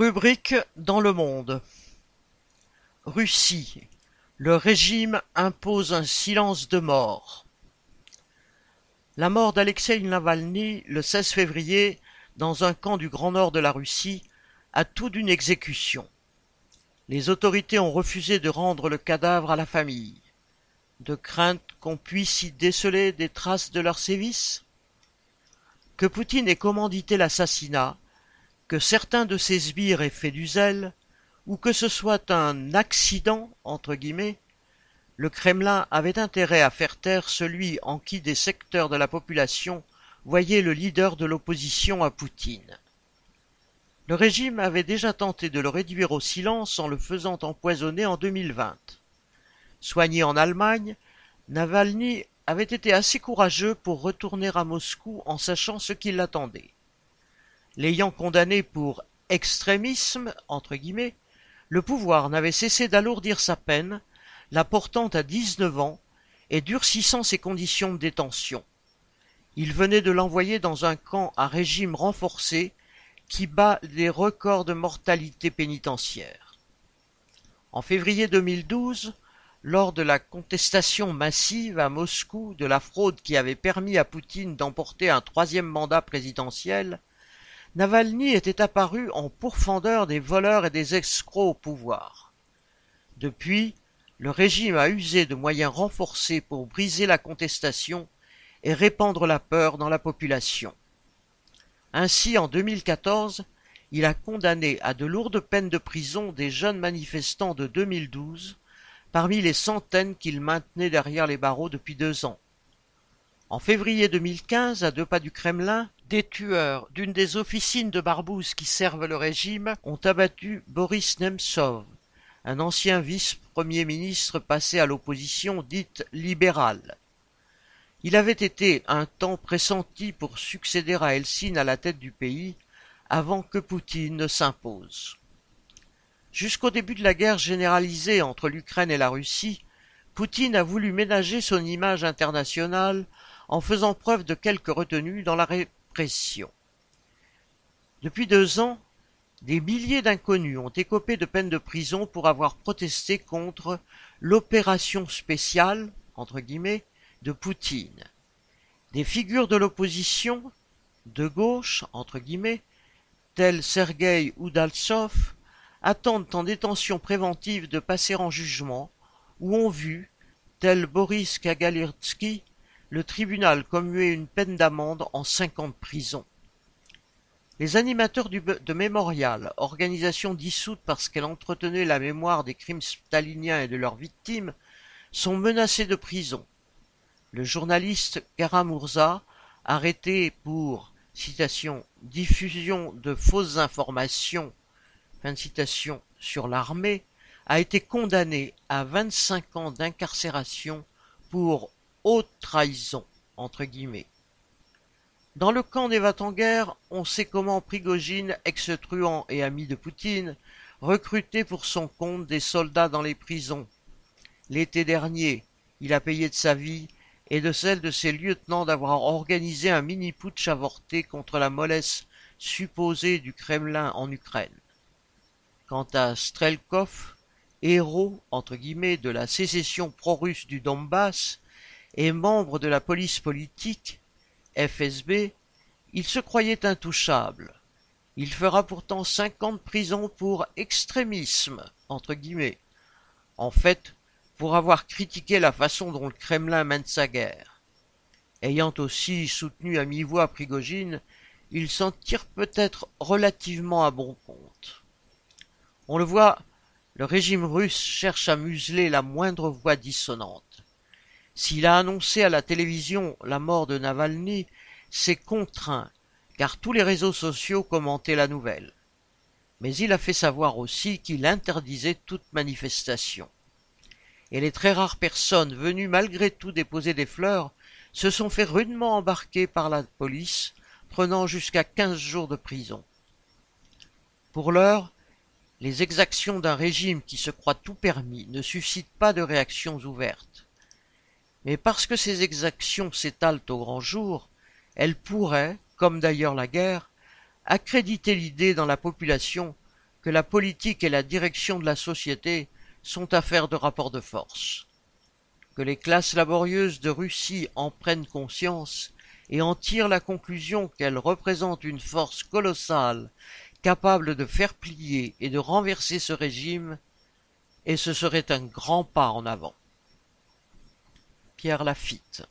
Rubrique dans le monde. Russie. Le régime impose un silence de mort. La mort d'Alexeï Navalny le 16 février dans un camp du Grand Nord de la Russie a tout d'une exécution. Les autorités ont refusé de rendre le cadavre à la famille, de crainte qu'on puisse y déceler des traces de leurs sévices? Que Poutine ait commandité l'assassinat, que certains de ses sbires aient fait du zèle, ou que ce soit un accident, entre guillemets, le Kremlin avait intérêt à faire taire celui en qui des secteurs de la population voyaient le leader de l'opposition à Poutine. Le régime avait déjà tenté de le réduire au silence en le faisant empoisonner en 2020. Soigné en Allemagne, Navalny avait été assez courageux pour retourner à Moscou en sachant ce qui l'attendait. L'ayant condamné pour extrémisme, le pouvoir n'avait cessé d'alourdir sa peine la portant à dix-neuf ans et durcissant ses conditions de détention. Il venait de l'envoyer dans un camp à régime renforcé qui bat des records de mortalité pénitentiaire. En février 2012, lors de la contestation massive à Moscou de la fraude qui avait permis à Poutine d'emporter un troisième mandat présidentiel, Navalny était apparu en pourfendeur des voleurs et des escrocs au pouvoir. Depuis, le régime a usé de moyens renforcés pour briser la contestation et répandre la peur dans la population. Ainsi, en 2014, il a condamné à de lourdes peines de prison des jeunes manifestants de 2012, parmi les centaines qu'il maintenait derrière les barreaux depuis deux ans. En février 2015, à deux pas du Kremlin, des tueurs d'une des officines de Barbouze qui servent le régime ont abattu Boris Nemtsov, un ancien vice-premier ministre passé à l'opposition dite libérale. Il avait été un temps pressenti pour succéder à Helsinki à la tête du pays avant que Poutine ne s'impose. Jusqu'au début de la guerre généralisée entre l'Ukraine et la Russie, Poutine a voulu ménager son image internationale en faisant preuve de quelque retenue dans la Depuis deux ans, des milliers d'inconnus ont écopé de peine de prison pour avoir protesté contre l'opération spéciale, de Poutine. Des figures de l'opposition, de gauche, entre guillemets, tels Sergueï Oudaltsov, attendent en détention préventive de passer en jugement, ou ont vu, tel Boris Kagalirtsky, le tribunal commuer une peine d'amende en cinq ans de prison. Les animateurs de Mémorial, organisation dissoute parce qu'elle entretenait la mémoire des crimes staliniens et de leurs victimes, sont menacés de prison. Le journaliste Karamurza, arrêté pour diffusion de fausses informations fin sur l'armée, a été condamné à vingt-cinq ans d'incarcération pour haute trahison entre guillemets. Dans le camp des guerre, on sait comment Prigogine, ex-truand et ami de Poutine, recrutait pour son compte des soldats dans les prisons. L'été dernier, il a payé de sa vie et de celle de ses lieutenants d'avoir organisé un mini-putsch avorté contre la mollesse supposée du Kremlin en Ukraine. Quant à Strelkov, héros de la sécession pro-russe du Donbass et membre de la police politique, FSB, il se croyait intouchable. Il fera pourtant cinq ans de prison pour extrémisme, entre guillemets. En fait, pour avoir critiqué la façon dont le Kremlin mène sa guerre. Ayant aussi soutenu à mi-voix Prigogine, il s'en tire peut-être relativement à bon compte. On le voit, le régime russe cherche à museler la moindre voix dissonante. S'il a annoncé à la télévision la mort de Navalny, c'est contraint, car tous les réseaux sociaux commentaient la nouvelle. Mais il a fait savoir aussi qu'il interdisait toute manifestation. Et les très rares personnes venues malgré tout déposer des fleurs se sont fait rudement embarquer par la police, prenant jusqu'à quinze jours de prison. Pour l'heure, les exactions d'un régime qui se croit tout permis ne suscitent pas de réactions ouvertes. Mais parce que ces exactions s'étalent au grand jour, elles pourraient, comme d'ailleurs la guerre, accréditer l'idée dans la population que la politique et la direction de la société sont affaires de rapport de force, que les classes laborieuses de Russie en prennent conscience et en tirent la conclusion qu'elles représentent une force colossale capable de faire plier et de renverser ce régime, et ce serait un grand pas en avant. Pierre Lafitte